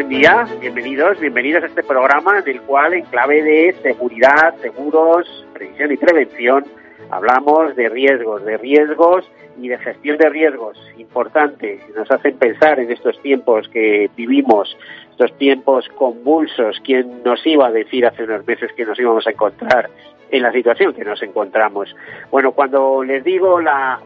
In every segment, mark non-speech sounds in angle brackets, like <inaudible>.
Buen día, bienvenidos, bienvenidos a este programa en el cual en clave de seguridad, seguros, previsión y prevención hablamos de riesgos, de riesgos y de gestión de riesgos. Importante, nos hacen pensar en estos tiempos que vivimos, estos tiempos convulsos. ¿Quién nos iba a decir hace unos meses que nos íbamos a encontrar en la situación que nos encontramos? Bueno, cuando les digo la,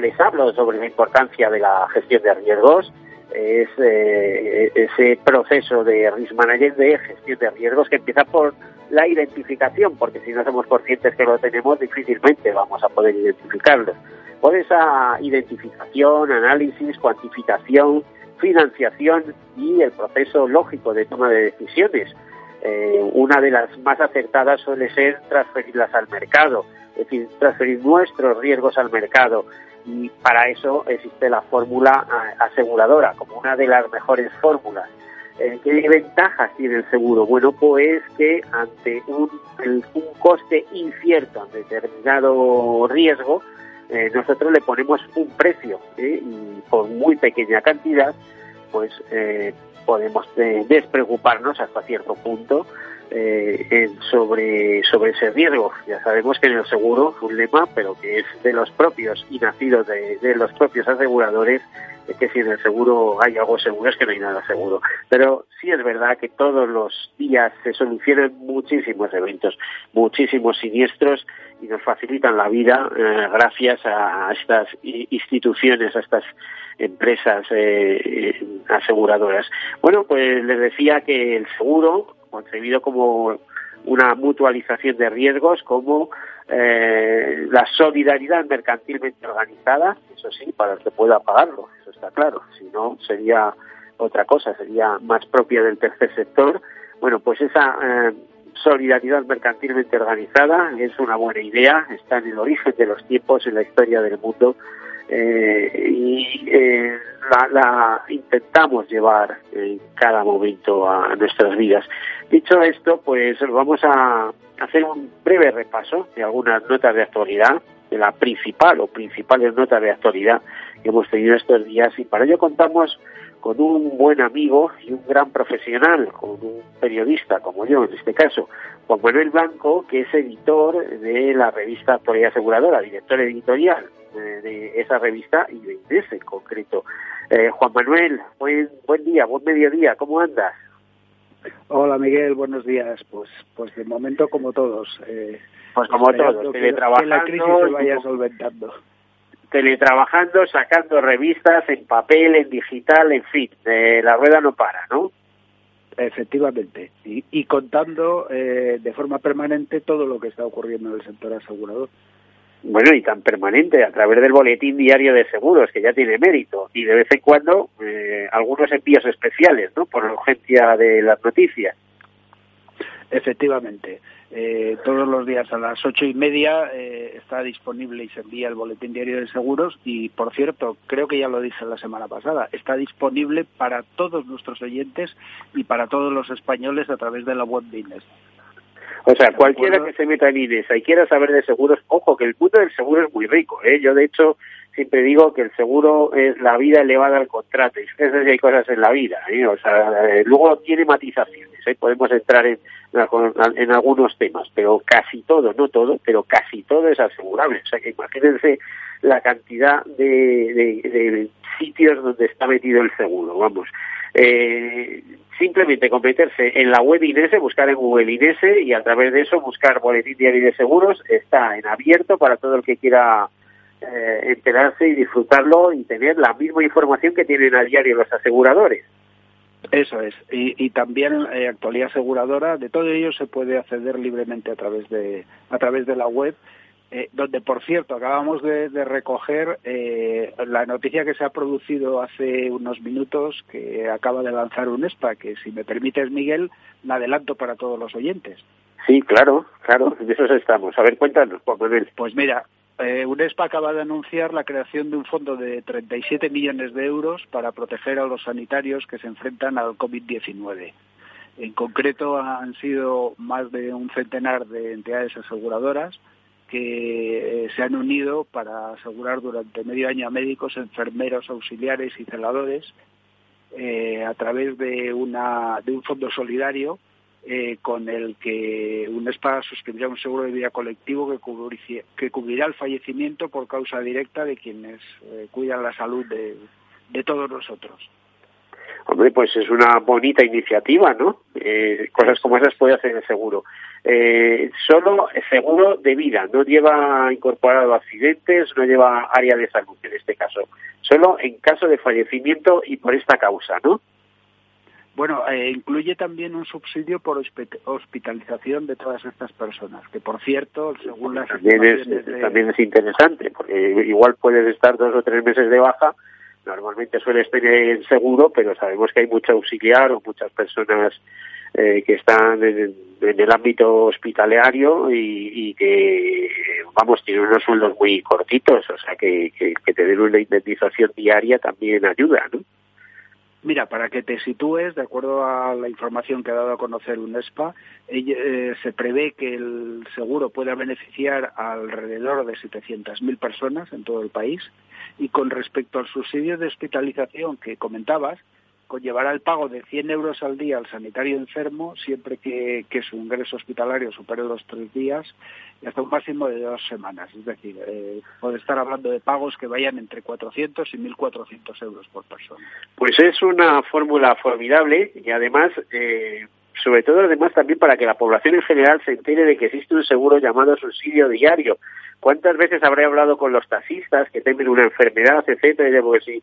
les hablo sobre la importancia de la gestión de riesgos, es eh, ese proceso de risk management de gestión de riesgos que empieza por la identificación, porque si no somos conscientes que lo tenemos, difícilmente vamos a poder identificarlo. Por esa identificación, análisis, cuantificación, financiación y el proceso lógico de toma de decisiones. Eh, una de las más acertadas suele ser transferirlas al mercado, es decir, transferir nuestros riesgos al mercado y para eso existe la fórmula eh, aseguradora como una de las mejores fórmulas. Eh, ¿Qué ventajas tiene el seguro? Bueno, pues que ante un, un coste incierto, ante determinado riesgo, eh, nosotros le ponemos un precio y por muy pequeña cantidad, pues podemos despreocuparnos hasta cierto punto eh, sobre, sobre ese riesgo. Ya sabemos que en el seguro, un lema, pero que es de los propios y nacidos de, los propios aseguradores, es que si en el seguro hay algo seguro es que no hay nada seguro. Pero sí es verdad que todos los días se solucionan muchísimos eventos, muchísimos siniestros y nos facilitan la vida eh, gracias a, estas instituciones, a estas empresas eh, aseguradoras. Bueno, pues les decía que el seguro concebido como una mutualización de riesgos, como eh, la solidaridad mercantilmente organizada, eso sí, para el que pueda pagarlo, eso está claro, si no sería otra cosa, sería más propia del tercer sector. Bueno, pues esa eh, solidaridad mercantilmente organizada es una buena idea, está en el origen de los tiempos en la historia del mundo eh, y eh, la, intentamos llevar en cada momento a nuestras vidas. Dicho esto, pues vamos a hacer un breve repaso de algunas notas de actualidad, de la principal o principales notas de actualidad que hemos tenido estos días y para ello contamos con un buen amigo y un gran profesional, con un periodista como yo en este caso, Juan Manuel Blanco, que es editor de la revista Actualidad Aseguradora, director editorial de, esa revista y de ese en concreto. Eh, Juan Manuel, buen, buen día, buen mediodía, ¿cómo andas? Hola Miguel, buenos días. Pues, pues de momento como todos. Eh, pues como todos, teletrabajando. Que la crisis se vaya solventando. Teletrabajando, sacando revistas en papel, en digital, en fin, la rueda no para, ¿no? Efectivamente, y, y contando eh, de forma permanente todo lo que está ocurriendo en el sector asegurador bueno, y tan permanente a través del boletín diario de seguros, que ya tiene mérito, y de vez en cuando eh, algunos envíos especiales, ¿no? Por la urgencia de las noticias. Efectivamente. Eh, todos los días a las ocho y media eh, está disponible y se envía el boletín diario de seguros y, por cierto, creo que ya lo dije la semana pasada, está disponible para todos nuestros oyentes y para todos los españoles a través de la web de Inés. O sea, cualquiera que se meta en INESA y quiera saber de seguros, ojo, que el mundo del seguro es muy rico. ¿eh? Yo, de hecho, siempre digo que el seguro es la vida elevada al contrato. Y fíjense si hay cosas en la vida. ¿eh? O sea, eh, luego tiene matizaciones. ¿eh? Podemos entrar en, en algunos temas, pero casi todo, no todo, pero casi todo es asegurable. O sea, que imagínense la cantidad de, sitios donde está metido el seguro. Vamos. Eh, simplemente con meterse en la web INESE, buscar en Google INESE y a través de eso buscar Boletín Diario de Seguros, está en abierto para todo el que quiera eh, enterarse y disfrutarlo y tener la misma información que tienen a diario los aseguradores. Eso es. Y, también eh, actualidad aseguradora, de todo ello se puede acceder libremente a través de, a través de la web, eh, donde, por cierto, acabamos de, recoger eh, la noticia que se ha producido hace unos minutos que acaba de lanzar UNESPA, que si me permites, Miguel, me adelanto para todos los oyentes. Sí, claro, claro, de eso estamos. A ver, cuéntanos. Pues mira, eh, UNESPA acaba de anunciar la creación de un fondo de 37 millones de euros para proteger a los sanitarios que se enfrentan al COVID-19. En concreto, han sido más de un centenar de entidades aseguradoras que eh, se han unido para asegurar durante medio año a médicos, enfermeros, auxiliares y celadores eh, a través de, una, de un fondo solidario eh, con el que UNESPA suscribirá un seguro de vida colectivo que, que cubrirá el fallecimiento por causa directa de quienes eh, cuidan la salud de, todos nosotros. Hombre, pues es una bonita iniciativa, ¿no? Eh, cosas como esas puede hacer el seguro. Eh, solo seguro de vida, no lleva incorporado accidentes, no lleva área de salud en este caso. Solo en caso de fallecimiento y por esta causa, ¿no? Bueno, eh, incluye también un subsidio por hospitalización de todas estas personas, que por cierto, según las también es, también es interesante, porque igual puedes estar dos o tres meses de baja, normalmente suele tener seguro, pero sabemos que hay mucho auxiliar o muchas personas eh, que están en, el ámbito hospitalario y, que, vamos, tienen unos sueldos muy cortitos, o sea que, que, que tener una indemnización diaria también ayuda, ¿no? Mira, para que te sitúes, de acuerdo a la información que ha dado a conocer UNESPA, eh, se prevé que el seguro pueda beneficiar a alrededor de 700.000 personas en todo el país. Y con respecto al subsidio de hospitalización que comentabas, conllevará el pago de 100 euros al día al sanitario enfermo siempre que, su ingreso hospitalario supere los tres días y hasta un máximo de dos semanas. Es decir, eh, puede estar hablando de pagos que vayan entre 400 y 1.400 euros por persona. Pues es una fórmula formidable y además... Eh, sobre todo además también para que la población en general se entere de que existe un seguro llamado subsidio diario. ¿Cuántas veces habré hablado con los taxistas que temen una enfermedad, etcétera? Y digo, si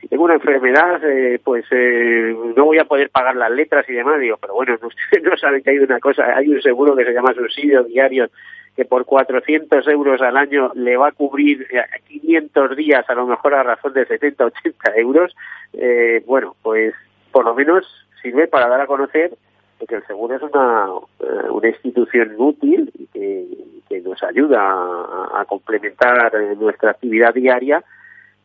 si tengo una enfermedad, eh, pues eh, no voy a poder pagar las letras y demás. Digo, pero bueno, <laughs> ustedes no saben que hay una cosa, hay un seguro que se llama subsidio diario que por 400 euros al año le va a cubrir 500 días, a lo mejor a razón de 70, 80 euros. Eh, bueno, pues por lo menos sirve para dar a conocer que el seguro es una, eh, una institución útil y que, nos ayuda a complementar nuestra actividad diaria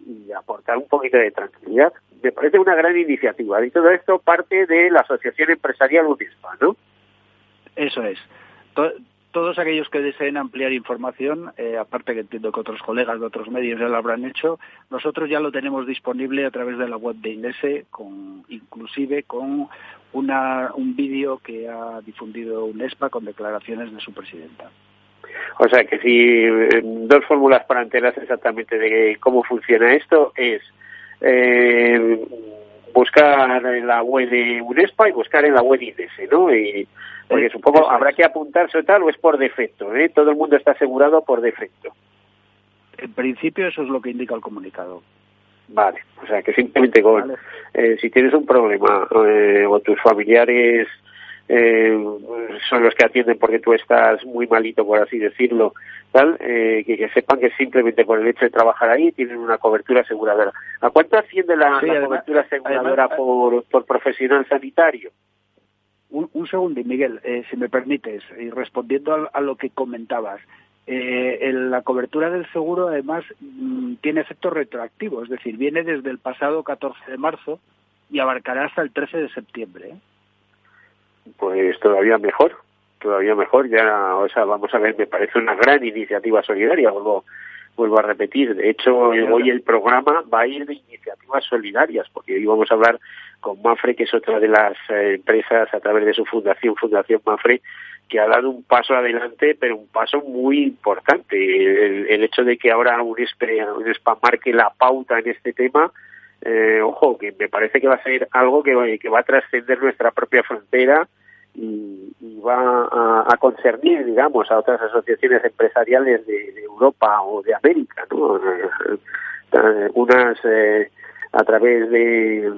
y aportar un poquito de tranquilidad. Me parece una gran iniciativa. Y todo esto parte de la Asociación Empresarial UNESPA, ¿no? Eso es. todos aquellos que deseen ampliar información, eh, aparte que entiendo que otros colegas de otros medios ya lo habrán hecho, nosotros ya lo tenemos disponible a través de la web de INESE, con, inclusive con una, un vídeo que ha difundido UNESPA con declaraciones de su presidenta. O sea que si eh, dos fórmulas para enterarse exactamente de cómo funciona esto es eh, buscar en la web de UNESPA y buscar en la web de IDESE, ¿no? Y, porque supongo habrá que apuntarse o tal o es por defecto, ¿eh? Todo el mundo está asegurado por defecto. En principio eso es lo que indica el comunicado. Vale, o sea que simplemente con, eh, si tienes un problema eh, o tus familiares eh, son los que atienden porque tú estás muy malito, por así decirlo, tal, eh, que, sepan que simplemente por el hecho de trabajar ahí tienen una cobertura aseguradora. ¿A cuánto asciende la, cobertura aseguradora por, por profesional sanitario? Un, un segundo, Miguel, eh, si me permites, y respondiendo a, lo que comentabas, eh, la cobertura del seguro además mm, tiene efecto retroactivo, es decir, viene desde el pasado 14 de marzo y abarcará hasta el 13 de septiembre. ¿eh? Pues todavía mejor, todavía mejor. Ya, o sea, vamos a ver, me parece una gran iniciativa solidaria, vuelvo, vuelvo a repetir. De hecho, hoy el programa va a ir de iniciativas solidarias, porque hoy vamos a hablar con Mafre, que es otra de las eh, empresas a través de su fundación, Fundación Mafre, que ha dado un paso adelante, pero un paso muy importante. El, hecho de que ahora un, un SPA marque la pauta en este tema, eh, ojo, que me parece que va a ser algo que, que va a trascender nuestra propia frontera y, va a, concernir, digamos, a otras asociaciones empresariales de, Europa o de América, ¿no? Eh, unas eh, a través de,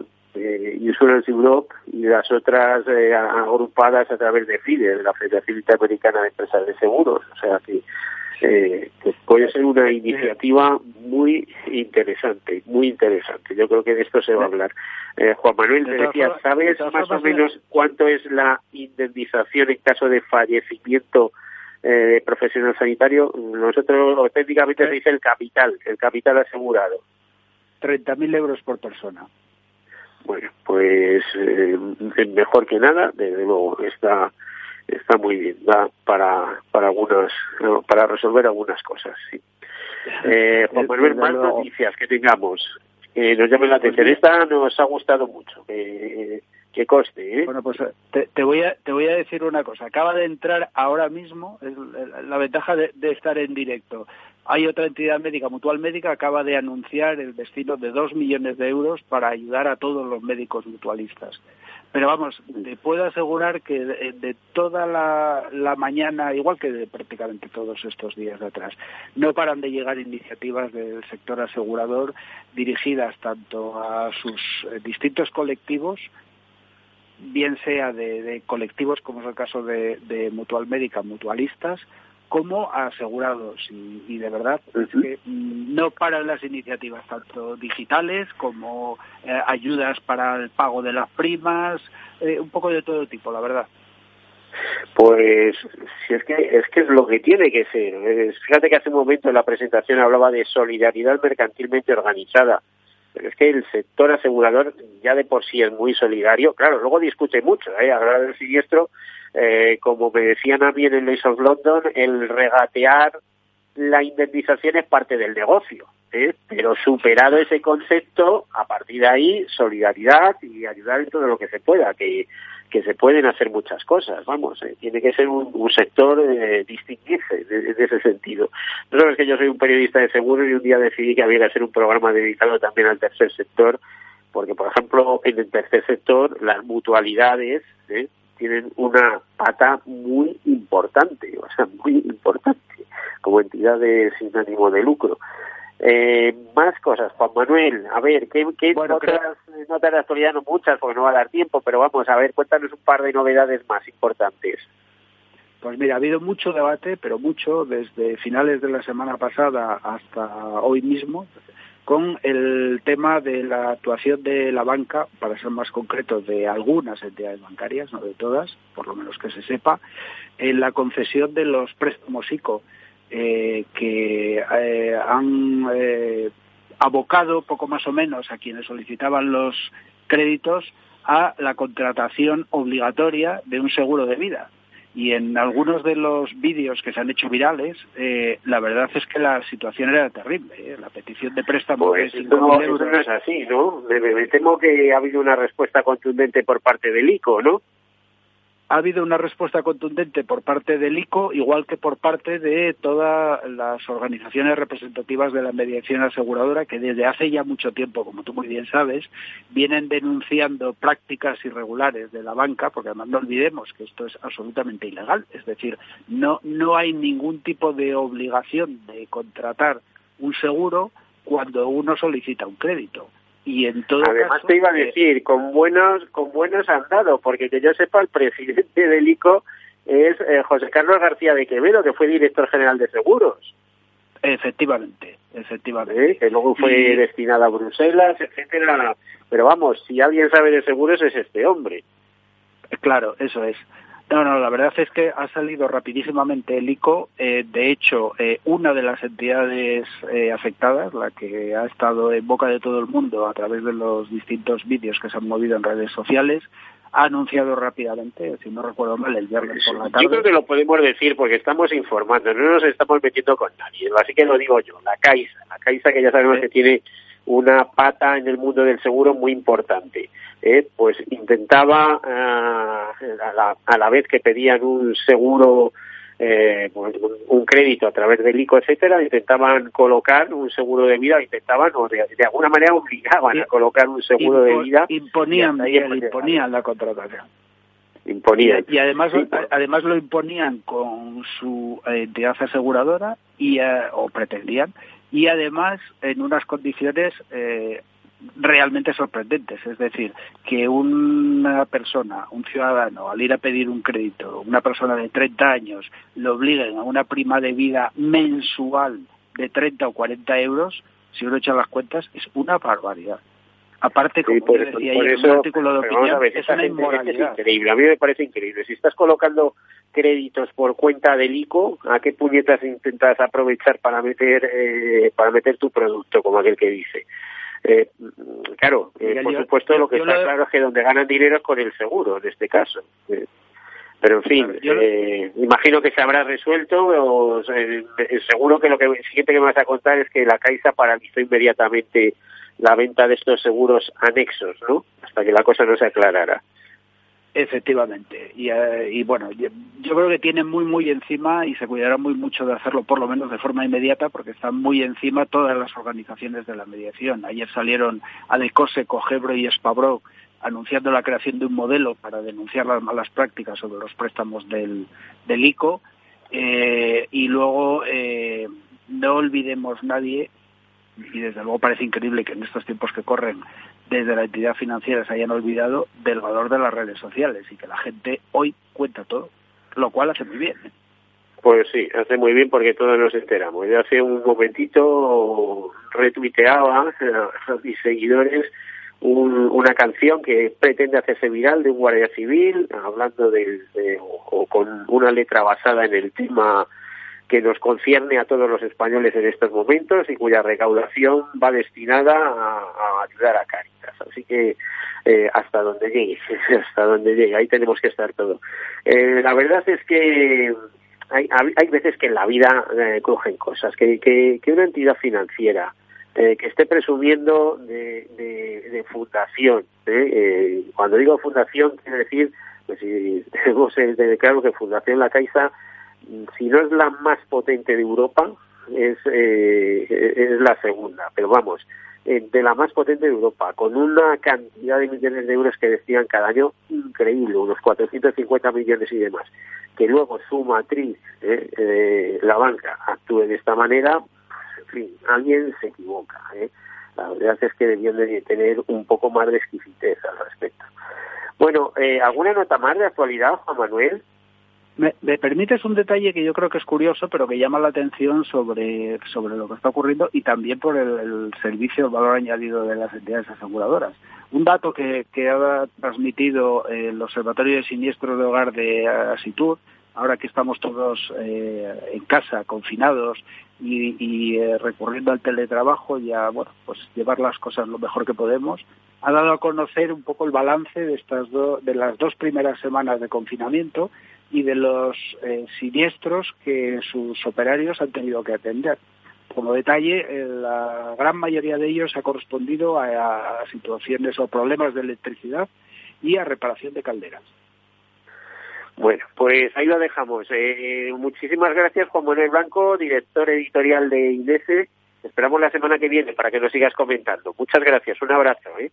Insurance Europe y las otras eh, agrupadas a través de FIDE, de la Federación Interamericana de Empresas de Seguros. O sea que eh, puede ser una iniciativa muy interesante, muy interesante. Yo creo que de esto se va a hablar. Eh, Juan Manuel, te decía, ¿sabes más o menos cuánto es la indemnización en caso de fallecimiento eh, profesional sanitario? Nosotros técnicamente se dice el capital, el capital asegurado. 30.000 euros por persona. Bueno, pues eh, mejor que nada, desde luego, está está muy bien, da para, para algunas, para resolver algunas cosas, sí. Eh, Juan Manuel, más noticias que tengamos, que nos llamen la atención. Esta nos ha gustado mucho, que, que coste, ¿eh? Bueno, pues te, te, voy a, te voy a decir una cosa. Acaba de entrar ahora mismo, la ventaja de, estar en directo. Hay otra entidad médica, Mutual Médica, acaba de anunciar el destino de dos millones de euros para ayudar a todos los médicos mutualistas. Pero vamos, te puedo asegurar que de, toda la, mañana, igual que de prácticamente todos estos días de atrás, no paran de llegar iniciativas del sector asegurador dirigidas tanto a sus eh, distintos colectivos, bien sea de, colectivos como es el caso de, de Mutual Médica, mutualistas, como asegurados. Y, de verdad es que no paran las iniciativas, tanto digitales como eh, ayudas para el pago de las primas, eh, un poco de todo tipo, la verdad. Pues si es que es que es lo que tiene que ser. Fíjate que hace un momento en la presentación hablaba de solidaridad mercantilmente organizada. Pero es que el sector asegurador ya de por sí es muy solidario. Claro, luego discute mucho, ¿eh? Hablar del siniestro eh, como me decían a mí en el Lace of London, el regatear la indemnización es parte del negocio. ¿Eh? Pero superado ese concepto, a partir de ahí, solidaridad y ayudar en todo lo que se pueda, que, que se pueden hacer muchas cosas, vamos, ¿eh? tiene que ser un, sector eh, distinguirse de, ese sentido. No sabes que yo soy un periodista de seguro y un día decidí que había que hacer un programa dedicado también al tercer sector, porque, por ejemplo, en el tercer sector, las mutualidades, ¿eh? tienen una pata muy importante, o sea, muy importante, como entidades sin ánimo de lucro. Eh, más cosas, Juan Manuel, a ver, ¿qué, qué otras notas de actualidad? No muchas, porque no va a dar tiempo, pero vamos, a ver, cuéntanos un par de novedades más importantes. Pues mira, ha habido mucho debate, pero mucho, desde finales de la semana pasada hasta hoy mismo, con el tema de la actuación de la banca, para ser más concreto, de algunas entidades bancarias, no de todas, por lo menos que se sepa, en la concesión de los préstamos ICO, eh, que eh, han eh, abocado poco más o menos a quienes solicitaban los créditos a la contratación obligatoria de un seguro de vida y en algunos de los vídeos que se han hecho virales, eh, la verdad es que la situación era terrible. ¿eh? La petición de préstamo pues de no, euros. no es así, ¿no? me, temo que ha habido una respuesta contundente por parte del ICO, ¿no? Ha habido una respuesta contundente por parte del ICO, igual que por parte de todas las organizaciones representativas de la mediación aseguradora, que desde hace ya mucho tiempo, como tú muy bien sabes, vienen denunciando prácticas irregulares de la banca, porque además no olvidemos que esto es absolutamente ilegal, es decir, no, no hay ningún tipo de obligación de contratar un seguro cuando uno solicita un crédito. Y en todo Además te iba a eh, decir, con buenos, con buenos han dado, porque que yo sepa, el presidente del ICO es eh, José Carlos García de Quevedo, que fue director general de seguros. Efectivamente, efectivamente. ¿Eh? Que luego fue destinado a Bruselas, etcétera. Pero vamos, si alguien sabe de seguros es este hombre. Claro, eso es. No, no, la verdad es que ha salido rapidísimamente el ICO. Eh, de hecho, eh, una de las entidades eh, afectadas, la que ha estado en boca de todo el mundo a través de los distintos vídeos que se han movido en redes sociales, ha anunciado rápidamente, si no recuerdo mal, el viernes por la tarde. Yo creo que lo podemos decir porque estamos informando, no nos estamos metiendo con nadie, así que lo digo yo, la Caixa, la Caixa que ya sabemos que tiene una pata en el mundo del seguro muy importante. ¿eh? Pues intentaba, eh, a, la, a, la, vez que pedían un seguro, eh, pues, un crédito a través del ICO, etcétera, intentaban colocar un seguro de vida, intentaban, o de, alguna manera obligaban a colocar un seguro de vida. Imponían, imponían la contratación. imponían. Y, además, además lo imponían con su entidad aseguradora y o pretendían y además en unas condiciones eh, realmente sorprendentes. Es decir, que una persona, un ciudadano, al ir a pedir un crédito, una persona de 30 años, lo obliguen a una prima de vida mensual de 30 o 40 euros, si uno echa las cuentas, es una barbaridad. Aparte, como decía en un artículo de opinión, es una inmoralidad. increíble, a mí me parece increíble. Si estás colocando créditos por cuenta del ICO, ¿a qué puñetas intentas aprovechar para meter eh, para meter tu producto, como aquel que dice? Eh, claro, eh, por supuesto lo que está claro es que donde ganan dinero es con el seguro, en este caso. Eh, pero en fin, eh, imagino que se habrá resuelto. O, seguro que lo que siguiente que me vas a contar es que la Caixa paralizó inmediatamente la venta de estos seguros anexos, ¿no? Hasta que la cosa no se aclarara. Efectivamente. Y, y bueno, yo, creo que tienen muy, muy encima y se cuidará muy mucho de hacerlo, por lo menos de forma inmediata, porque están muy encima todas las organizaciones de la mediación. Ayer salieron Adecose, Cogebro y Espabro anunciando la creación de un modelo para denunciar las malas prácticas sobre los préstamos del, del ICO. Eh, y luego, eh, no olvidemos nadie, y desde luego parece increíble que en estos tiempos que corren desde la entidad financiera se hayan olvidado del valor de las redes sociales y que la gente hoy cuenta todo, lo cual hace muy bien. Pues sí, hace muy bien porque todos nos enteramos. Yo hace un momentito retuiteaba a mis seguidores una canción que pretende hacerse viral de un guardia civil, hablando de, o, con una letra basada en el tema que nos concierne a todos los españoles en estos momentos y cuya recaudación va destinada a, ayudar a Caritas. Así que eh, hasta donde llegue, <laughs> hasta donde llegue, ahí tenemos que estar todo. Eh, la verdad es que hay, hay veces que en la vida eh, cogen cosas, que, una entidad financiera eh, que esté presumiendo de, de, fundación. ¿eh? Cuando digo fundación, quiere decir, pues si <laughs> tenemos de claro que Fundación La Caixa, si no es la más potente de Europa, es, es la segunda, pero vamos, de la más potente de Europa, con una cantidad de millones de euros que decían cada año increíble, unos 450 millones y demás, que luego su matriz, la banca, actúe de esta manera, fin, alguien se equivoca. ¿eh? La verdad es que debían de tener un poco más de exquisitez al respecto. Bueno, eh, ¿alguna nota más de actualidad, Juan Manuel? Me, permites un detalle que yo creo que es curioso, pero que llama la atención sobre, sobre lo que está ocurriendo y también por el, servicio, valor añadido de las entidades aseguradoras. Un dato que, que ha transmitido el Observatorio de Siniestros de Hogar de Asitur ahora que estamos todos eh, en casa, confinados y, eh, recurriendo al teletrabajo y a bueno, pues llevar las cosas lo mejor que podemos, ha dado a conocer un poco el balance de estas de las dos primeras semanas de confinamiento y de los eh, siniestros que sus operarios han tenido que atender. Como detalle, la gran mayoría de ellos ha correspondido a situaciones o problemas de electricidad y a reparación de calderas. Bueno, pues ahí lo dejamos. Eh, muchísimas gracias, Juan Manuel Blanco, director editorial de INESE. Esperamos la semana que viene para que nos sigas comentando. Muchas gracias, un abrazo. ¿eh?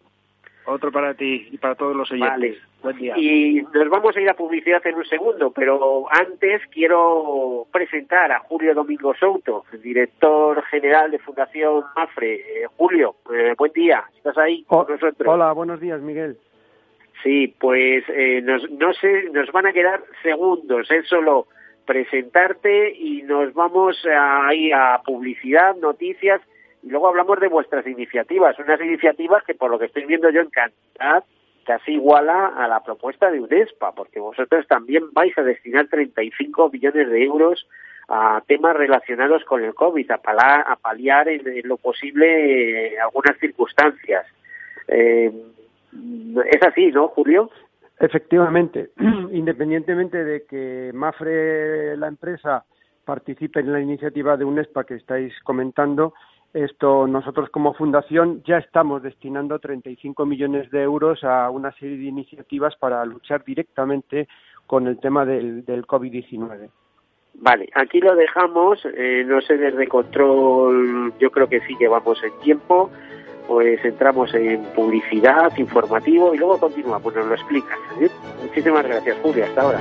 Otro para ti y para todos los oyentes. Buen día. Y nos vamos a ir a publicidad en un segundo, pero antes quiero presentar a Julio Domingo Souto, director general de Fundación Mafre. Eh, Julio, eh, buen día. ¿Estás ahí con nosotros? Hola, buenos días, Miguel. Sí, pues eh, nos, no sé, nos van a quedar segundos, es solo presentarte y nos vamos ahí a publicidad, noticias y luego hablamos de vuestras iniciativas, unas iniciativas que por lo que estoy viendo yo en cantidad casi iguala a la propuesta de UNESPA, porque vosotros también vais a destinar 35 millones de euros a temas relacionados con el COVID, a, a paliar en, lo posible eh, algunas circunstancias. Eh, es así, ¿no, Julio? Efectivamente, <clears throat> independientemente de que Mafre, la empresa, participe en la iniciativa de UNESPA que estáis comentando, esto nosotros como fundación ya estamos destinando 35 millones de euros a una serie de iniciativas para luchar directamente con el tema del, del COVID-19. Vale, aquí lo dejamos, eh, no sé desde control, yo creo que sí llevamos el tiempo. Pues entramos en publicidad, informativo y luego continuamos, pues nos lo explicas. Muchísimas gracias, Julia. Hasta ahora.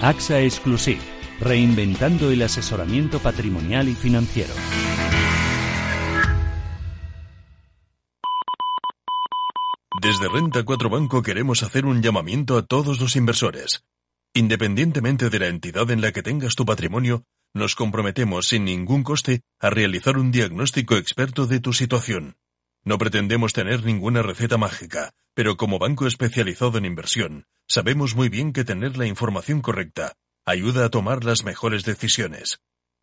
AXA Exclusive, reinventando el asesoramiento patrimonial y financiero. Desde Renta 4 Banco queremos hacer un llamamiento a todos los inversores. Independientemente de la entidad en la que tengas tu patrimonio, nos comprometemos sin ningún coste a realizar un diagnóstico experto de tu situación. No pretendemos tener ninguna receta mágica, pero como banco especializado en inversión, sabemos muy bien que tener la información correcta ayuda a tomar las mejores decisiones.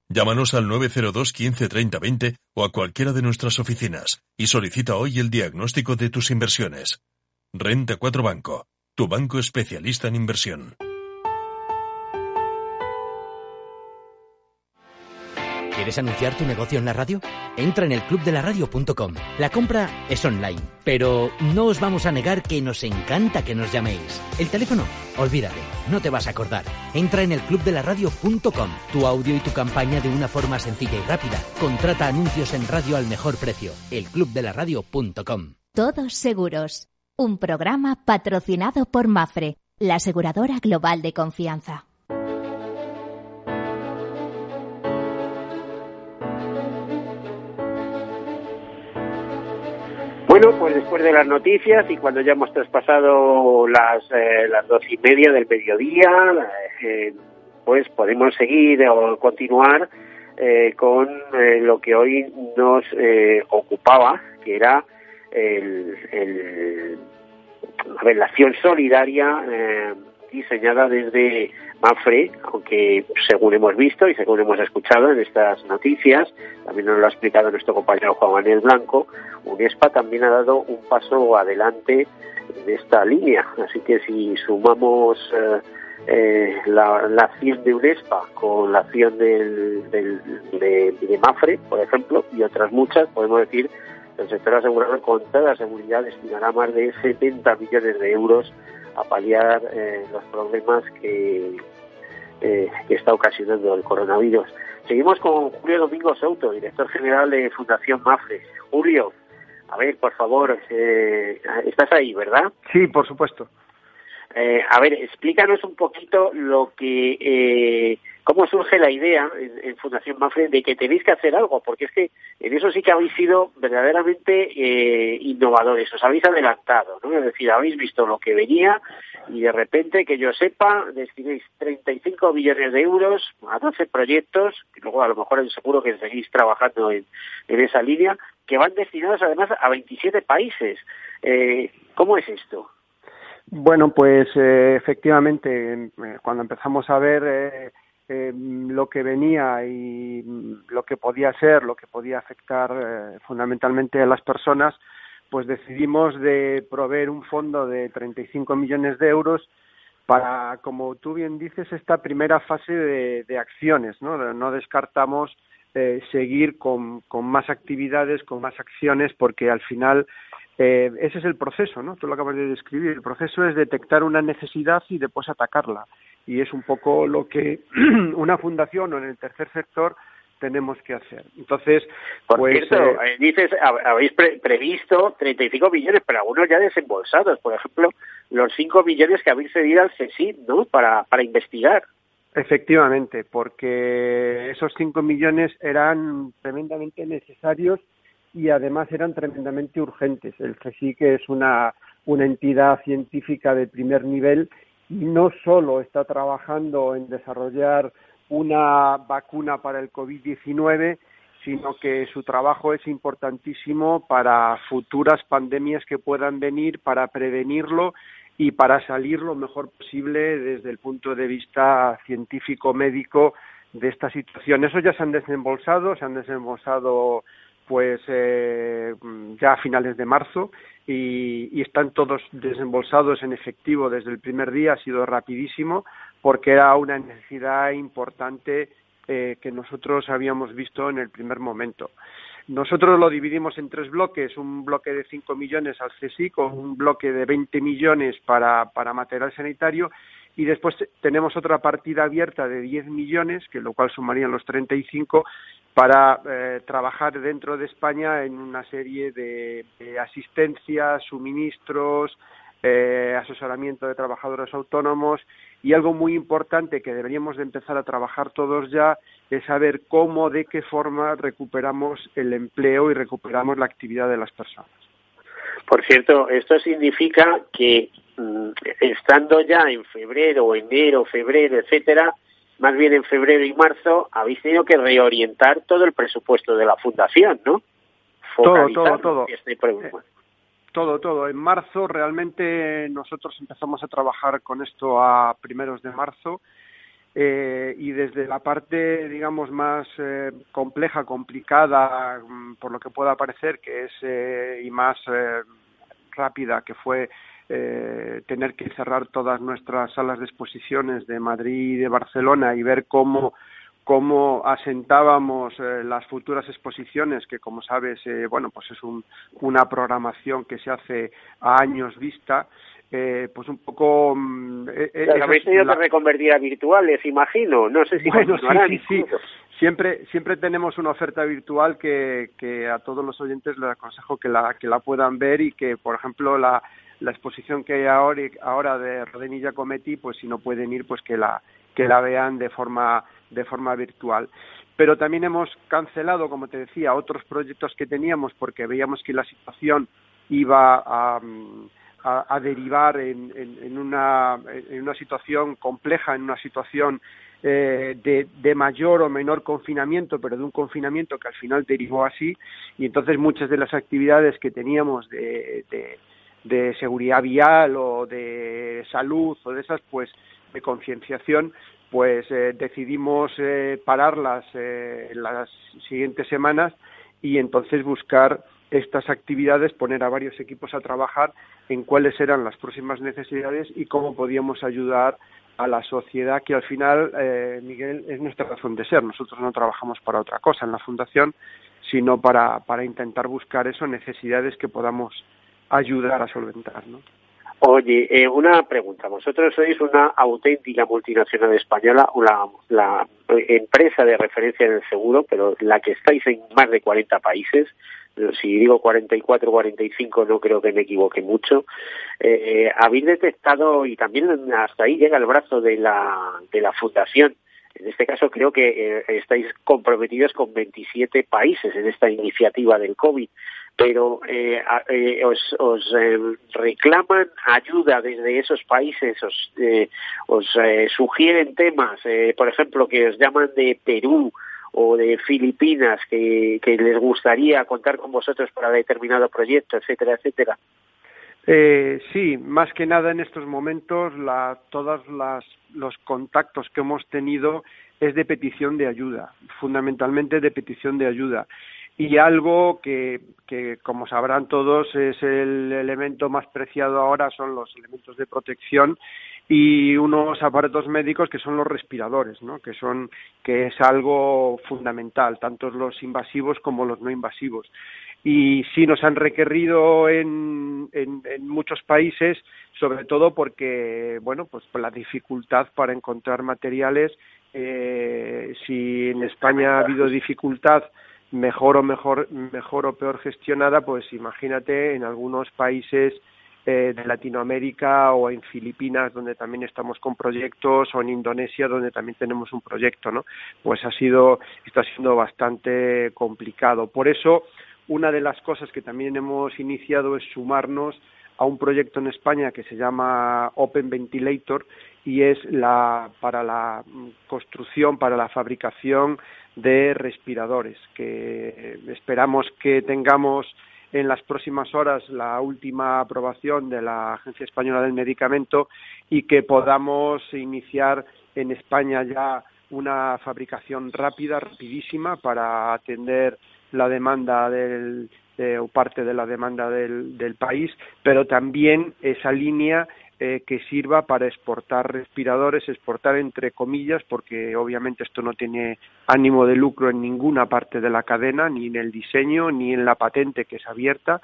Llámanos al 902 15 30 20 o a cualquiera de nuestras oficinas y solicita hoy el diagnóstico de tus inversiones. Renta 4 Banco, tu banco especialista en inversión. ¿Quieres anunciar tu negocio en la radio? Entra en el clubdelaradio.com. La compra es online, pero no os vamos a negar que nos encanta que nos llaméis. El teléfono, olvídate, no te vas a acordar. Entra en el clubdelaradio.com. Tu audio y tu campaña de una forma sencilla y rápida. Contrata anuncios en radio al mejor precio. elclubdelaradio.com. Todos seguros. Un programa patrocinado por Mafre, la aseguradora global de confianza. Bueno, pues después de las noticias y cuando ya hemos traspasado las, eh, las dos y media del mediodía, eh, pues podemos seguir o continuar eh, con lo que hoy nos ocupaba, que era el, la acción solidaria diseñada desde Mafre, aunque según hemos visto y según hemos escuchado en estas noticias, también nos lo ha explicado nuestro compañero Juan Manuel Blanco, UNESPA también ha dado un paso adelante en esta línea. Así que si sumamos eh, eh, la, acción de UNESPA con la acción del, de, Mafre, por ejemplo, y otras muchas, podemos decir que el sector asegurador con toda seguridad destinará más de 70 millones de euros a paliar eh, los problemas que, eh, que está ocasionando el coronavirus. Seguimos con Julio Domingo Souto, director general de Fundación MAFRE. Julio, a ver, por favor, eh, estás ahí, ¿verdad? Sí, por supuesto. A ver, explícanos un poquito lo que ¿Cómo surge la idea en, Fundación Mafre de que tenéis que hacer algo? Porque es que en eso sí que habéis sido verdaderamente eh, innovadores, os habéis adelantado, ¿no? Es decir, habéis visto lo que venía y de repente, que yo sepa, destinéis 35 millones de euros a 12 proyectos, y luego a lo mejor seguro que seguís trabajando en, esa línea, que van destinados además a 27 países. Eh, ¿Cómo es esto? Bueno, pues eh, efectivamente, cuando empezamos a ver eh, lo que venía y lo que podía ser, lo que podía afectar eh, fundamentalmente a las personas, pues decidimos de proveer un fondo de 35 millones de euros para, como tú bien dices, esta primera fase de, acciones. No, no descartamos eh, seguir con, con, más actividades, con más acciones, porque al final eh, ese es el proceso, ¿no? Tú lo acabas de describir. El proceso es detectar una necesidad y después atacarla. Y es un poco lo que <clears throat> una fundación o en el tercer sector tenemos que hacer. Entonces, por pues, cierto, eh, eh, dices, habéis previsto 35 millones, pero algunos ya desembolsados. Por ejemplo, los 5 millones que habéis cedido al CSIC, ¿no? Para, para investigar. Efectivamente, porque esos 5 millones eran tremendamente necesarios y además eran tremendamente urgentes. El CSIC es una, una entidad científica de primer nivel y no solo está trabajando en desarrollar una vacuna para el COVID-19, sino que su trabajo es importantísimo para futuras pandemias que puedan venir, para prevenirlo y para salir lo mejor posible desde el punto de vista científico médico de esta situación. Eso ya se han desembolsado, se han desembolsado pues eh, ya a finales de marzo y, y, están todos desembolsados en efectivo desde el primer día, ha sido rapidísimo porque era una necesidad importante eh, que nosotros habíamos visto en el primer momento. Nosotros lo dividimos en tres bloques, un bloque de 5 millones al CSIC, un bloque de 20 millones para, para material sanitario y después tenemos otra partida abierta de 10 millones, que lo cual sumarían los 35, para eh, trabajar dentro de España en una serie de, de asistencia, suministros, eh, asesoramiento de trabajadores autónomos y algo muy importante que deberíamos de empezar a trabajar todos ya es saber cómo, de qué forma recuperamos el empleo y recuperamos la actividad de las personas. Por cierto, esto significa que estando ya en febrero, enero, febrero, etcétera, más bien en febrero y marzo, habéis tenido que reorientar todo el presupuesto de la fundación, ¿no? todo, todo, todo. Este todo, todo. En marzo realmente nosotros empezamos a trabajar con esto a primeros de marzo eh, y desde la parte, digamos, más eh, compleja, complicada, mm, por lo que pueda parecer, que es eh, y más eh, rápida, que fue eh, tener que cerrar todas nuestras salas de exposiciones de Madrid y de Barcelona y ver cómo cómo asentábamos eh, las futuras exposiciones, que como sabes, eh, bueno, pues es un, una programación que se hace a años vista, eh, pues un poco... Mm, eh, habéis tenido que reconvertir a virtuales, imagino, no sé si bueno, sí, sí, sí. Siempre, siempre tenemos una oferta virtual que, que a todos los oyentes les aconsejo que la, que la puedan ver y que, por ejemplo, la, la exposición que hay ahora, ahora de Rodenilla Cometi, pues si no pueden ir, pues que la, que la vean de forma de forma virtual. Pero también hemos cancelado, como te decía, otros proyectos que teníamos porque veíamos que la situación iba a, a, derivar en, en, una, en una situación compleja, en una situación eh, de, mayor o menor confinamiento, pero de un confinamiento que al final derivó así, y entonces muchas de las actividades que teníamos de, de seguridad vial o de salud o de esas, pues de concienciación, pues eh, decidimos eh, pararlas eh, las siguientes semanas y entonces buscar estas actividades, poner a varios equipos a trabajar en cuáles eran las próximas necesidades y cómo podíamos ayudar a la sociedad, que al final, eh, Miguel, es nuestra razón de ser. Nosotros no trabajamos para otra cosa en la Fundación, sino para, para intentar buscar eso, necesidades que podamos ayudar a solventar. ¿no? Oye, eh, una pregunta. Vosotros sois una auténtica multinacional española, una, la empresa de referencia en el seguro, pero la que estáis en más de 40 países. Si digo 44 45 no creo que me equivoque mucho. Eh, habéis detectado, y también hasta ahí llega el brazo de la, de la fundación, en este caso creo que eh, estáis comprometidos con 27 países en esta iniciativa del COVID pero eh, eh, os, eh, reclaman ayuda desde esos países, os, eh, os eh, sugieren temas, eh, por ejemplo, que os llaman de Perú o de Filipinas, que, les gustaría contar con vosotros para determinado proyecto, etcétera, etcétera. Eh, sí, más que nada en estos momentos la, todos los contactos que hemos tenido es de petición de ayuda, fundamentalmente de petición de ayuda. Y algo que, como sabrán todos, es el elemento más preciado ahora, son los elementos de protección y unos aparatos médicos que son los respiradores, ¿no? que son que es algo fundamental, tanto los invasivos como los no invasivos. Y sí nos han requerido en, en, en muchos países, sobre todo porque, bueno, pues por la dificultad para encontrar materiales. Eh, si en España ha habido dificultad mejor o mejor mejor o peor gestionada, pues imagínate en algunos países eh, de Latinoamérica o en Filipinas donde también estamos con proyectos o en Indonesia donde también tenemos un proyecto, ¿no? Pues ha sido está siendo bastante complicado. Por eso una de las cosas que también hemos iniciado es sumarnos a un proyecto en España que se llama Open Ventilator y es la para la construcción, para la fabricación de respiradores, que esperamos que tengamos en las próximas horas la última aprobación de la Agencia Española del Medicamento y que podamos iniciar en España ya una fabricación rápida, rapidísima, para atender la demanda del, o parte de la demanda del, del país, pero también esa línea eh, que sirva para exportar respiradores, exportar entre comillas, porque obviamente esto no tiene ánimo de lucro en ninguna parte de la cadena, ni en el diseño, ni en la patente que es abierta,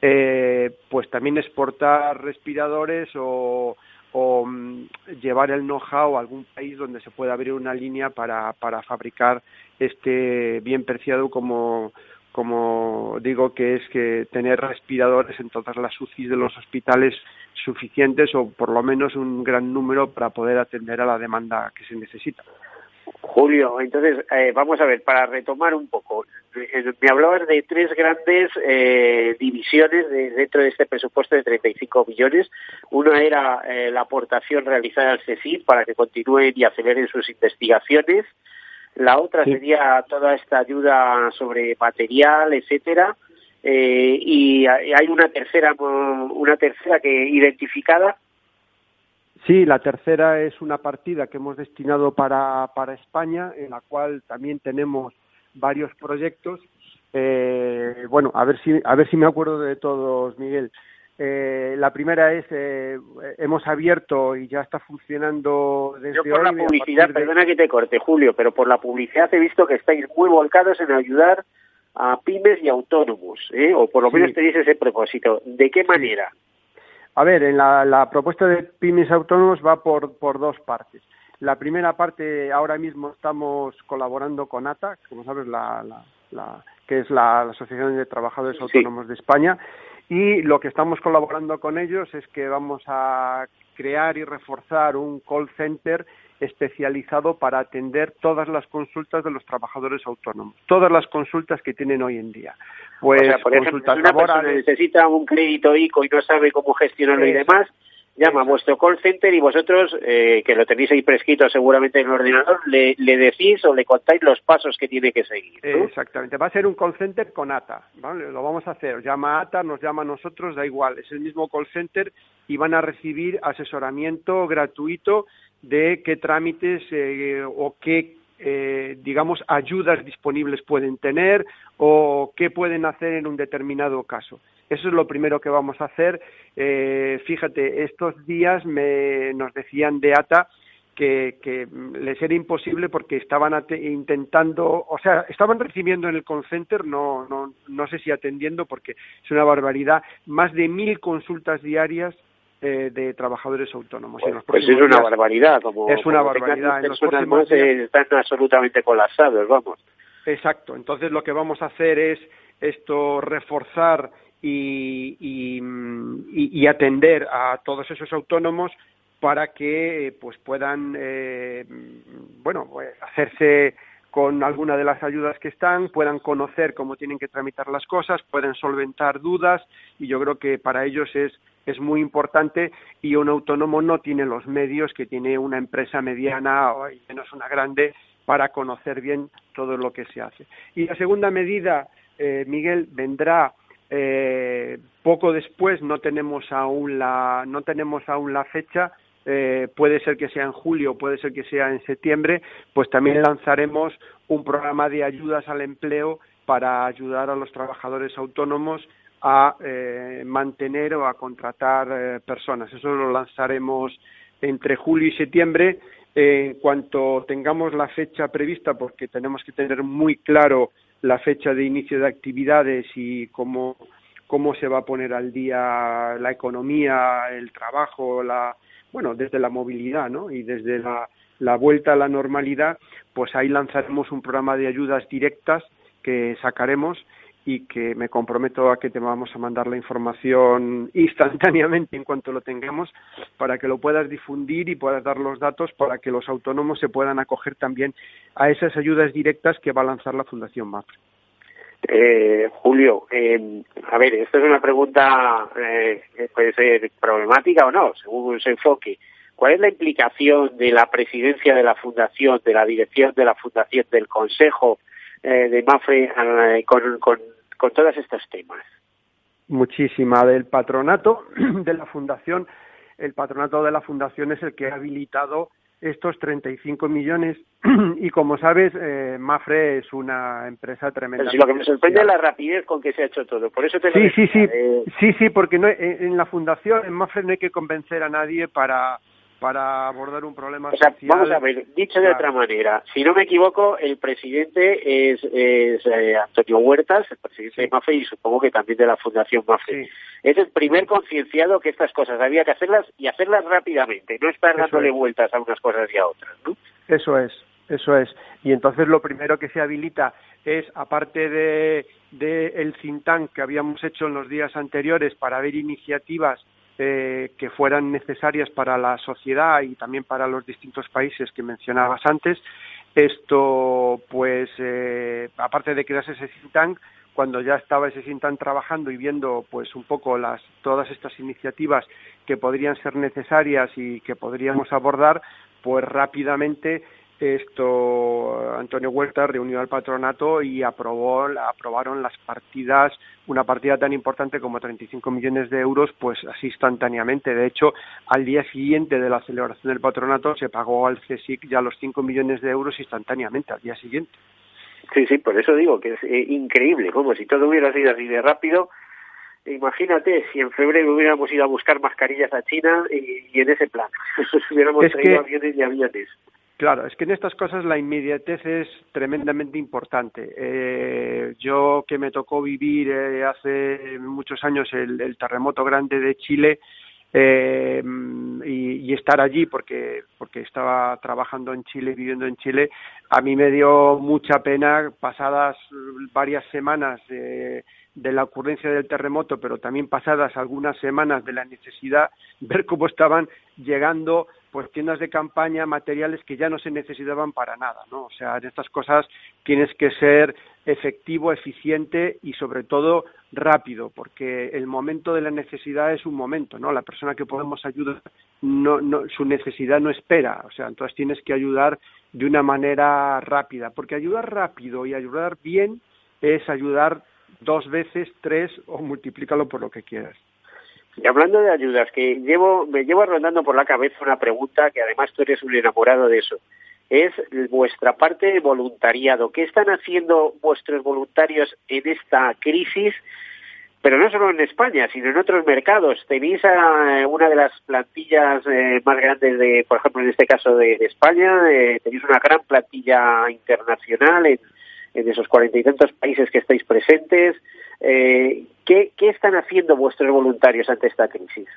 eh, pues también exportar respiradores o, o mm, llevar el know-how a algún país donde se pueda abrir una línea para, para fabricar este bien preciado como como digo, que es que tener respiradores en todas las UCI de los hospitales suficientes o por lo menos un gran número para poder atender a la demanda que se necesita. Julio, entonces eh, vamos a ver, para retomar un poco, eh, me hablabas de tres grandes eh, divisiones de, dentro de este presupuesto de 35 millones. Una era eh, la aportación realizada al CECID para que continúen y aceleren sus investigaciones. La otra sería toda esta ayuda sobre material, etcétera. Y hay una tercera, una tercera que identificada. Sí, la tercera es una partida que hemos destinado para, para España, en la cual también tenemos varios proyectos. Eh, bueno, a ver si a ver si me acuerdo de todos, Miguel. Eh, la primera es, eh, hemos abierto y ya está funcionando desde Yo por hoy. la publicidad, de... perdona que te corte, Julio, pero por la publicidad he visto que estáis muy volcados en ayudar a pymes y autónomos, ¿eh? o por lo menos Sí. tenéis ese propósito. ¿De qué manera? A ver, en la, la propuesta de pymes autónomos va por, por dos partes. La primera parte, ahora mismo estamos colaborando con ATA, como sabes, la, la, la- que es la, la Asociación de Trabajadores Autónomos de España, y lo que estamos colaborando con ellos es que vamos a crear y reforzar un call center especializado para atender todas las consultas de los trabajadores autónomos, todas las consultas que tienen hoy en día. Pues o sea, por ejemplo, si una persona necesita un crédito ICO y no sabe cómo gestionarlo y demás, llama a vuestro call center y vosotros, eh, que lo tenéis ahí prescrito seguramente en el ordenador, le, le decís o le contáis los pasos que tiene que seguir. ¿no? Exactamente, va a ser un call center con ATA, ¿vale? Lo vamos a hacer, llama a ATA, nos llama a nosotros, da igual, es el mismo call center y van a recibir asesoramiento gratuito de qué trámites eh, o qué, eh, digamos, ayudas disponibles pueden tener o qué pueden hacer en un determinado caso. Eso es lo primero que vamos a hacer. Eh, fíjate, estos días me, nos decían de ATA que, les era imposible porque estaban intentando, o sea, estaban recibiendo en el call center, no, no, no sé si atendiendo porque es una barbaridad, más de mil consultas diarias eh, de trabajadores autónomos. En los Pues es una días- barbaridad. Como, Es una como barbaridad. En los próximos días- están absolutamente colapsados, vamos. Exacto. Entonces lo que vamos a hacer es esto reforzar y, y, y- y atender a todos esos autónomos para que pues puedan eh, bueno pues, hacerse con alguna de las ayudas que están, puedan conocer cómo tienen que tramitar las cosas, pueden solventar dudas y yo creo que para ellos es es muy importante y un autónomo no tiene los medios que tiene una empresa mediana o y menos una grande para conocer bien todo lo que se hace. Y la segunda medida, eh, Miguel, vendrá eh, poco después, no tenemos aún la, no tenemos aún la fecha, eh, puede ser que sea en julio, puede ser que sea en septiembre, pues también lanzaremos un programa de ayudas al empleo para ayudar a los trabajadores autónomos a eh, mantener o a contratar eh, personas. Eso lo lanzaremos entre julio y septiembre. en cuanto tengamos la fecha prevista, porque tenemos que tener muy claro la fecha de inicio de actividades y cómo, cómo se va a poner al día la economía, el trabajo, la, bueno, desde la movilidad, ¿no? Y desde la, la vuelta a la normalidad, pues ahí lanzaremos un programa de ayudas directas que sacaremos y que me comprometo a que te vamos a mandar la información instantáneamente en cuanto lo tengamos para que lo puedas difundir y puedas dar los datos para que los autónomos se puedan acoger también a esas ayudas directas que va a lanzar la Fundación MAFRE. Eh, Julio, eh, a ver, esta es una pregunta, eh, puede ser problemática o no, según se enfoque. ¿Cuál es la implicación de la presidencia de la Fundación, de la dirección de la Fundación, del Consejo eh, de Mafre eh, con, con, con todos estos temas? Muchísima. Del patronato <clears throat> de la Fundación, el patronato de la Fundación es el que ha habilitado estos 35 millones <clears throat> y como sabes eh, Mafre es una empresa tremenda. Si lo que me sorprende es la rapidez con que se ha hecho todo. Por eso te sí, sí, sí, eh... sí, sí, porque no, en, en la fundación en Mafre no hay que convencer a nadie para para abordar un problema o sea, social. Vamos a ver, dicho de otra manera, si no me equivoco, el presidente es, es eh, Antonio Huertas, el presidente sí. de MAFE y supongo que también de la Fundación MAFE. Sí. Es el primer concienciado que estas cosas había que hacerlas y hacerlas rápidamente, no estar dándole es. vueltas a unas cosas y a otras. ¿no? Eso es, eso es. Y entonces lo primero que se habilita es, aparte de, de el think tank que habíamos hecho en los días anteriores para ver iniciativas eh, que fueran necesarias para la sociedad y también para los distintos países que mencionabas antes. Esto, pues, eh, aparte de crearse ese think tank, cuando ya estaba ese think tank trabajando y viendo, pues, un poco las todas estas iniciativas que podrían ser necesarias y que podríamos abordar, pues rápidamente esto Antonio Huerta reunió al patronato y aprobó aprobaron las partidas una partida tan importante como 35 millones de euros pues así instantáneamente. De hecho al día siguiente de la celebración del patronato se pagó al CSIC ya los 5 millones de euros instantáneamente al día siguiente. Sí sí por eso digo que es eh, increíble como si todo hubiera sido así de rápido. Imagínate si en febrero hubiéramos ido a buscar mascarillas a China y, y en ese plan, <laughs> hubiéramos es traído que... aviones y aviones. Claro, es que en estas cosas la inmediatez es tremendamente importante. Eh, yo que me tocó vivir eh, hace muchos años el, terremoto grande de Chile eh, y, y, estar allí porque porque estaba trabajando en Chile, viviendo en Chile, a mí me dio mucha pena pasadas varias semanas de de la ocurrencia del terremoto, pero también pasadas algunas semanas de la necesidad, ver cómo estaban llegando pues tiendas de campaña, materiales que ya no se necesitaban para nada, ¿no? O sea, en estas cosas tienes que ser efectivo, eficiente y sobre todo rápido, porque el momento de la necesidad es un momento, ¿no? La persona que podemos ayudar no, no su necesidad no espera, o sea, entonces tienes que ayudar de una manera rápida, porque ayudar rápido y ayudar bien es ayudar dos veces, tres o multiplícalo por lo que quieras. Y hablando de ayudas, que llevo, me llevo rondando por la cabeza una pregunta que además tú eres un enamorado de eso. Es vuestra parte de voluntariado. ¿Qué están haciendo vuestros voluntarios en esta crisis? Pero no solo en España, sino en otros mercados. Tenéis a una de las plantillas eh, más grandes de, por ejemplo, en este caso de, de España, eh, tenéis una gran plantilla internacional en, en esos cuarenta y tantos países que estáis presentes. Eh, ¿qué, ¿Qué están haciendo vuestros voluntarios ante esta crisis?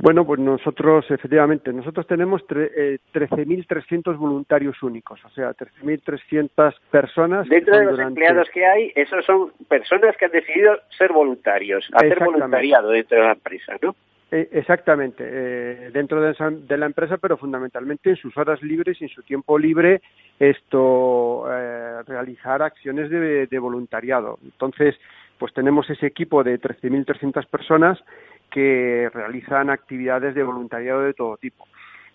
Bueno, pues nosotros, efectivamente, nosotros tenemos eh, 13.300 voluntarios únicos, o sea, 13.300 personas. Dentro de los durante... empleados que hay, esos son personas que han decidido ser voluntarios, hacer voluntariado dentro de la empresa, ¿no? Eh, exactamente, eh, dentro de, la empresa, pero fundamentalmente en sus horas libres y en su tiempo libre, esto eh, realizar acciones de, de, voluntariado. Entonces, pues tenemos ese equipo de 13.300 personas que realizan actividades de voluntariado de todo tipo.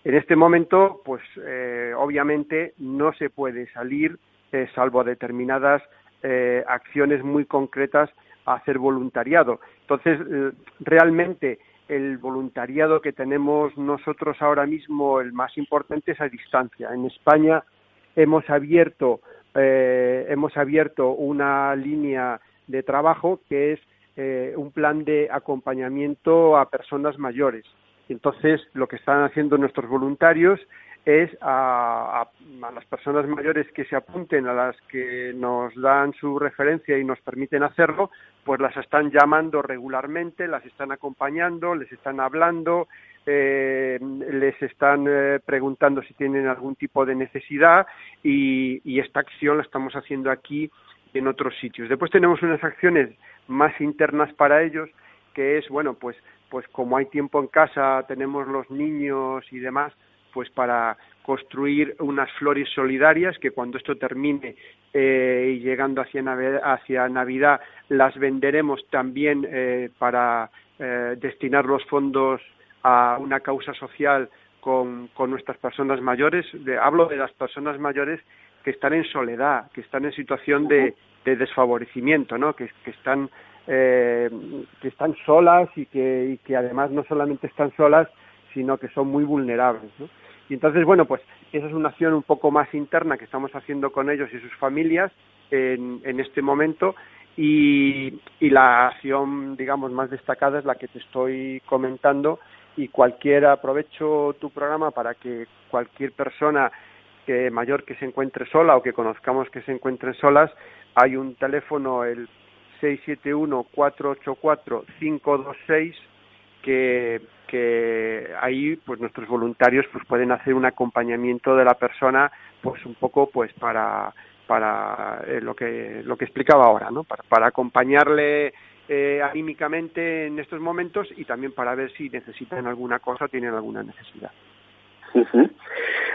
En este momento, pues eh, obviamente no se puede salir, eh, salvo a determinadas eh, acciones muy concretas, a hacer voluntariado. Entonces, realmente el voluntariado que tenemos nosotros ahora mismo, el más importante es a distancia. En España hemos abierto, eh, hemos abierto una línea de trabajo que es eh, un plan de acompañamiento a personas mayores. Entonces, lo que están haciendo nuestros voluntarios es a, las personas mayores que se apunten, a las que nos dan su referencia y nos permiten hacerlo, pues las están llamando regularmente, las están acompañando, les están hablando, eh, les están eh, preguntando si tienen algún tipo de necesidad y, y esta acción la estamos haciendo aquí en otros sitios. Después tenemos unas acciones más internas para ellos, que es, bueno, pues, pues como hay tiempo en casa, tenemos los niños y demás, pues para construir unas flores solidarias que cuando esto termine eh, y llegando hacia Navidad, hacia Navidad las venderemos también eh, para eh, destinar los fondos a una causa social con, con nuestras personas mayores. hablo de las personas mayores que están en soledad, que están en situación de, de desfavorecimiento, ¿no? que, que están eh, que están solas y que, y que además no solamente están solas, sino que son muy vulnerables. ¿no? Y entonces, bueno, pues esa es una acción un poco más interna que estamos haciendo con ellos y sus familias en, en este momento. Y, y la acción, digamos, más destacada es la que te estoy comentando. Y cualquier aprovecho tu programa para que cualquier persona que mayor que se encuentre sola o que conozcamos que se encuentren solas, hay un teléfono, el 671-484-526, que que ahí pues nuestros voluntarios pues pueden hacer un acompañamiento de la persona pues un poco pues para para eh, lo que lo que explicaba ahora no para, para acompañarle eh, anímicamente en estos momentos y también para ver si necesitan alguna cosa tienen alguna necesidad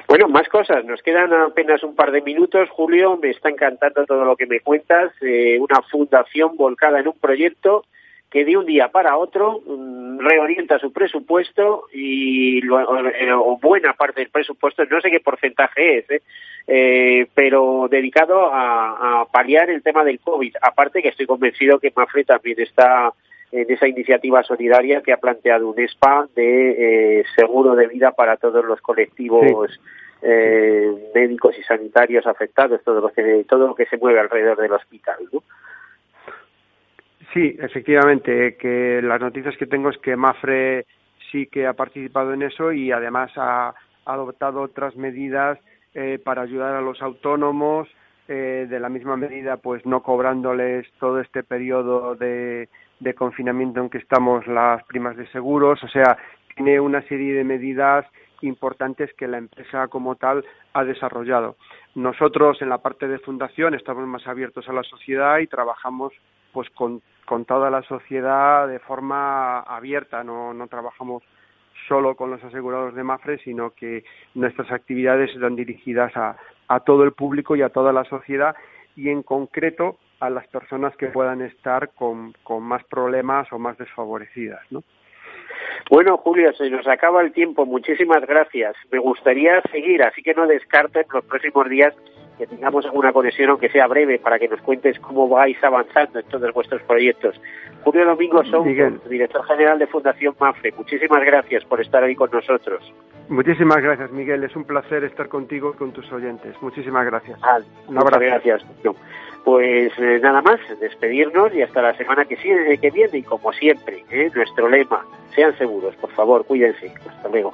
Bueno, más cosas. Nos quedan apenas un par de minutos. Julio, me está encantando todo lo que me cuentas. Eh, una fundación volcada en un proyecto que de un día para otro mm, reorienta su presupuesto y eh, o buena parte del presupuesto, no sé qué porcentaje es, ¿eh? Eh, pero dedicado a, paliar el tema del COVID. Aparte que estoy convencido que Mafre también está en esa iniciativa solidaria que ha planteado un SPA de seguro de vida para todos los colectivos médicos y sanitarios afectados, todo lo que todo lo que se mueve alrededor del hospital, ¿no? Sí, efectivamente, que las noticias que tengo es que Mafre sí que ha participado en eso y además ha adoptado otras medidas eh, para ayudar a los autónomos, eh, de la misma medida, pues no cobrándoles todo este periodo de, de confinamiento en que estamos las primas de seguros, o sea, tiene una serie de medidas importantes que la empresa como tal ha desarrollado. Nosotros en la parte de fundación estamos más abiertos a la sociedad y trabajamos pues con, con toda la sociedad de forma abierta, no, no trabajamos solo con los asegurados de Mafre, sino que nuestras actividades están dirigidas a, a todo el público y a toda la sociedad y en concreto a las personas que puedan estar con, con más problemas o más desfavorecidas, ¿no? Bueno, Julio, se nos acaba el tiempo. Muchísimas gracias. Me gustaría seguir, así que no descarten los próximos días que tengamos alguna conexión, aunque sea breve, para que nos cuentes cómo vais avanzando en todos vuestros proyectos. Julio Domingo Son, director general de Fundación MAFRE, muchísimas gracias por estar ahí con nosotros. Muchísimas gracias, Miguel. Es un placer estar contigo y con tus oyentes. Muchísimas gracias. Ah, muchas gracias. Pues eh, nada más, despedirnos y hasta la semana que, que viene. Y como siempre, eh, nuestro lema, sean seguros, por favor, cuídense. Hasta luego.